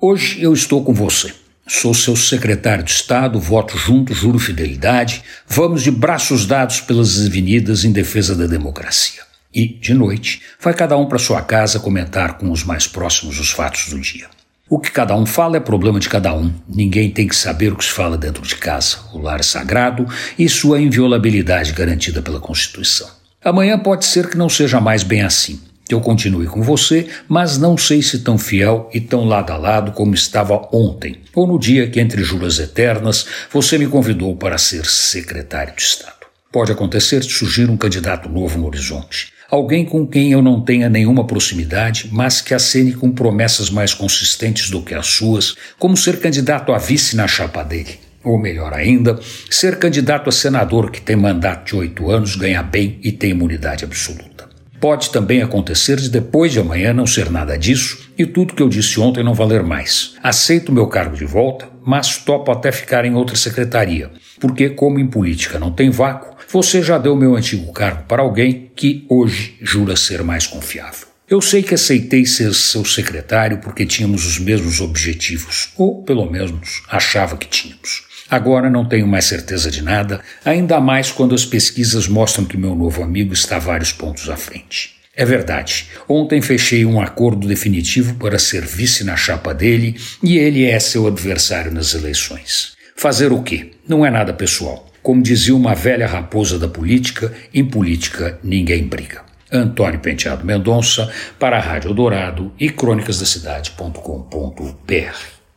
Hoje eu estou com você. Sou seu secretário de Estado, voto junto, juro fidelidade. Vamos de braços dados pelas avenidas em defesa da democracia. E, de noite, vai cada um para sua casa comentar com os mais próximos os fatos do dia. O que cada um fala é problema de cada um. Ninguém tem que saber o que se fala dentro de casa. O lar é sagrado e sua inviolabilidade garantida pela Constituição. Amanhã pode ser que não seja mais bem assim. Eu continue com você, mas não sei se tão fiel e tão lado a lado como estava ontem, ou no dia que, entre juras eternas, você me convidou para ser secretário de Estado. Pode acontecer de surgir um candidato novo no horizonte. Alguém com quem eu não tenha nenhuma proximidade, mas que acene com promessas mais consistentes do que as suas, como ser candidato a vice na chapa dele. Ou melhor ainda, ser candidato a senador que tem mandato de oito anos, ganha bem e tem imunidade absoluta. Pode também acontecer de depois de amanhã não ser nada disso e tudo que eu disse ontem não valer mais. Aceito meu cargo de volta, mas topo até ficar em outra secretaria, porque, como em política não tem vácuo, você já deu meu antigo cargo para alguém que hoje jura ser mais confiável. Eu sei que aceitei ser seu secretário porque tínhamos os mesmos objetivos, ou pelo menos achava que tínhamos. Agora não tenho mais certeza de nada, ainda mais quando as pesquisas mostram que meu novo amigo está vários pontos à frente. É verdade, ontem fechei um acordo definitivo para ser vice na chapa dele e ele é seu adversário nas eleições. Fazer o quê? Não é nada pessoal. Como dizia uma velha raposa da política, em política ninguém briga. Antônio Penteado Mendonça, para a Rádio Dourado e crônicasdacidade.com.br.